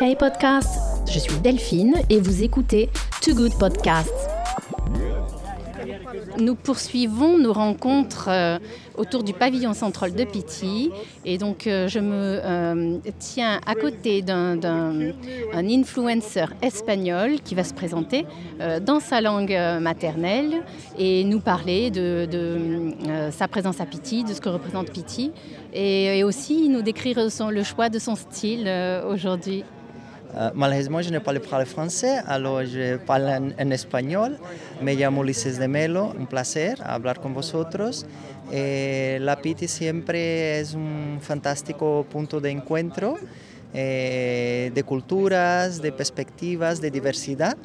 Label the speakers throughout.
Speaker 1: Hey podcast, je suis Delphine et vous écoutez Too Good Podcast. Nous poursuivons nos rencontres euh, autour du pavillon central de Piti. Et donc, euh, je me euh, tiens à côté d'un influenceur espagnol qui va se présenter dans sa langue maternelle et nous parler de, sa présence à Piti, de ce que représente Piti, et, aussi nous décrire le choix de son style aujourd'hui.
Speaker 2: Uh, malheureusement, je ne parle pas le français, alors je parle en, español. Me llamo Ulises de Melo, un placer hablar con vosotros. Eh, la Piti siempre es un fantástico punto de encuentro eh, de culturas, de perspectivas, de diversidad.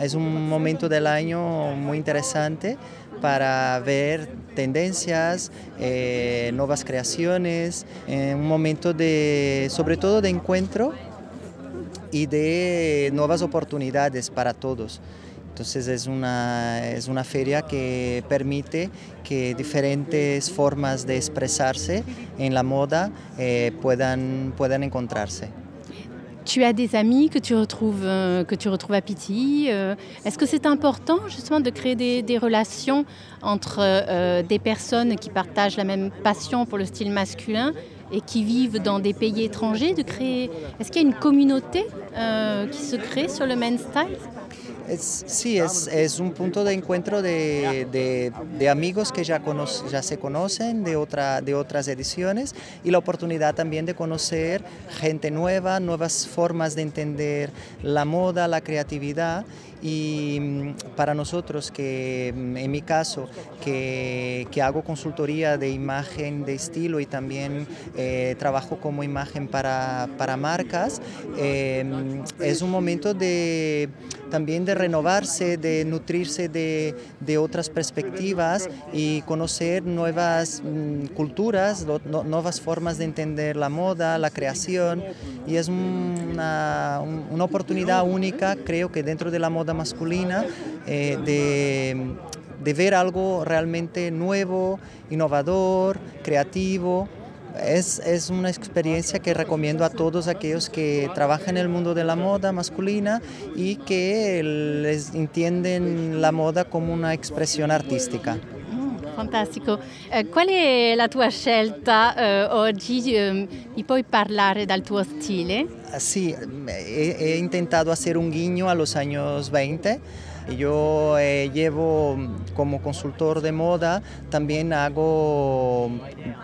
Speaker 2: Es un momento del año muy interesante para ver tendencias, eh, nuevas creaciones, un momento de, sobre todo de encuentro y de nuevas oportunidades para todos. Entonces es una, es una feria que permite que diferentes formas de expresarse en la moda eh, puedan, puedan encontrarse.
Speaker 1: Tu as des amis que tu retrouves, euh, que tu retrouves à Piti. Euh, est-ce que c'est important justement de créer des, relations entre euh, des personnes qui partagent la même passion pour le style masculin et qui vivent dans des pays étrangers, de créer... Est-ce qu'il y a une communauté qui se crée sur le men's style?
Speaker 2: Es, sí, es, es, un punto de encuentro de, de, amigos que ya, conoce, ya se conocen de, otra, de otras ediciones y la oportunidad también de conocer gente nueva, nuevas formas de entender la moda, la creatividad y mm, para nosotros que mm, en mi caso que, que hago consultoría de imagen de estilo y también eh, trabajo como imagen para, para marcas mm, es un momento de también de renovarse, de nutrirse de, de otras perspectivas y conocer nuevas mm, culturas, nuevas formas de entender la moda, la creación. Y es una, una oportunidad única, creo que dentro de la moda masculina, eh, de, de ver algo realmente nuevo, innovador, creativo es, es, una experiencia que recomiendo a todos aquellos que trabajan en el mundo de la moda masculina y que les entienden la moda como una expresión artistica.
Speaker 1: Mm, fantastico. Eh, qual è la tua scelta eh, oggi? Eh, mi puoi parlare del tuo stile?
Speaker 2: Sì, he, he intentato hacer un guiño a los años 20 Yo eh, llevo como consultor de moda, también hago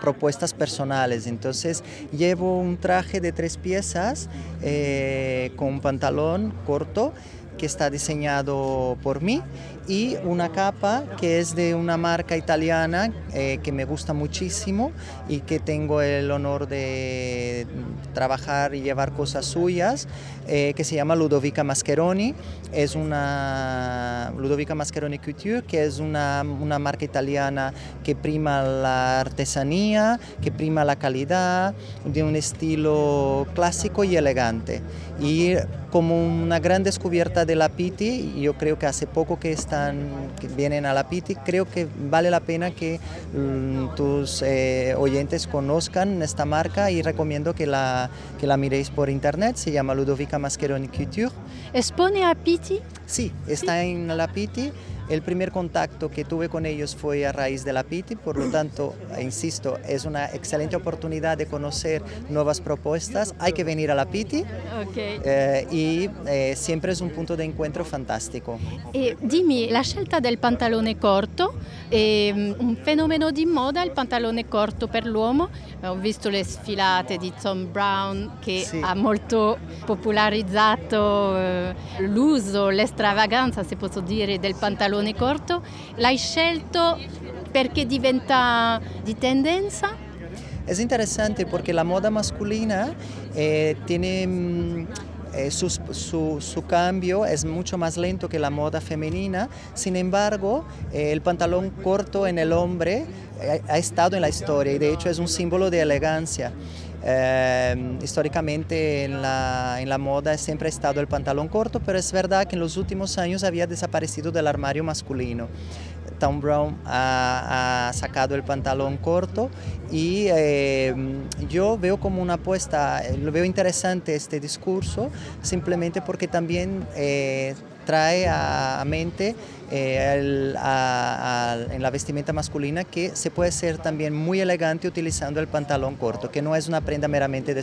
Speaker 2: propuestas personales. Entonces llevo un traje de tres piezas eh, con pantalón corto que está diseñado por mí y una capa que es de una marca italiana eh, que me gusta muchísimo y que tengo el honor de trabajar y llevar cosas suyas, eh, que se llama Ludovica Mascheroni. Es una Ludovica Mascheroni Couture, que es una, una marca italiana que prima la artesanía, que prima la calidad, de un estilo clásico y elegante. Y como una gran descubierta de la Pitti, yo creo que hace poco que, están, que vienen a la Pitti, creo que vale la pena que mm, tus eh, oyentes conozcan esta marca y recomiendo que la, que la miréis por internet, se llama Ludovica Mascheroni Couture.
Speaker 1: ¿Expone a Pitti?
Speaker 2: Sí, está ¿Sí? en la Pitti. El primer contacto que tuve con ellos fue a raíz de la PITI, por lo tanto, insisto, es una excelente oportunidad de conocer nuevas propuestas. Hay que venir a la PITI
Speaker 1: okay.
Speaker 2: eh, y eh, sempre è un punto di incontro fantastico.
Speaker 1: E dimmi, la scelta del pantalone corto è un fenomeno di moda, il pantalone corto per l'uomo. Ho visto le sfilate di Tom Brown che sì. ha molto popolarizzato eh, l'uso, l'estravaganza, se posso dire, del pantalone pantalone corto. L'hai scelto perché diventa di tendenza?
Speaker 2: Es interesante porque la moda masculina eh, tiene mm, eh, su, su, su, cambio es mucho más lento que la moda femenina, sin embargo eh, el pantalón corto en el hombre eh, ha estado en la historia y de hecho es un símbolo de elegancia. Eh, históricamente en la, en la, moda siempre ha estado el pantalón corto, pero es verdad que en los últimos años había desaparecido del armario masculino. Tom Brown ha, sacado el pantalón corto y eh, yo veo como una apuesta, lo veo interesante este discurso, simplemente porque también eh, trae a, mente eh, en la vestimenta masculina que se puede ser también muy elegante utilizando el pantalón corto, que no es una prenda meramente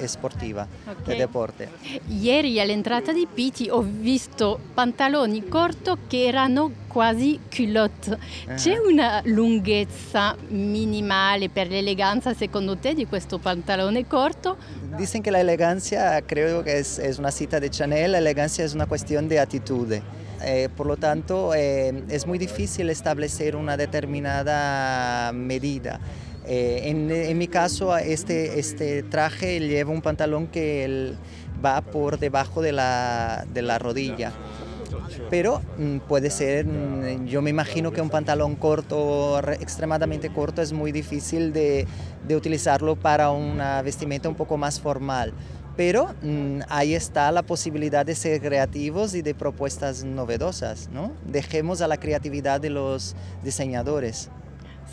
Speaker 2: esportiva, de deporte.
Speaker 1: Ieri all'entrata di Pitti ho visto pantaloni corto che erano quasi culotte. C'è una lunghezza minimale per l'eleganza secondo te di questo pantalone corto?
Speaker 2: Dicen que la elegancia, creo que es, es una cita de Chanel, la elegancia es una cuestión de actitud. Eh, por lo tanto, eh, es muy difícil establecer una determinada medida. Eh, en, en, mi caso, este, este traje lleva un pantalón que va por debajo de la, de la rodilla pero mm, puede ser, mm, yo me imagino que un pantalón corto, extremadamente corto, es muy difícil de, de utilizarlo para una vestimenta un poco más formal. Pero mm, ahí está la posibilidad de ser creativos y de propuestas novedosas, ¿no? Dejemos a la creatividad de los diseñadores.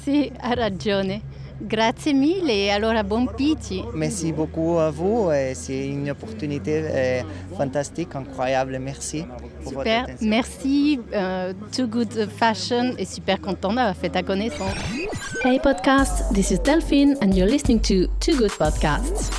Speaker 1: Sí, ha ragione. Grazie mille et alors bon piti.
Speaker 2: Merci beaucoup à vous. C'est une opportunité euh, fantastique, incroyable. Merci.
Speaker 1: Pour super, merci. Uh, too Good Fashion et super content d'avoir fait ta connaissance.
Speaker 3: Hey podcast, this is Delphine and you're listening to Too Good Podcasts.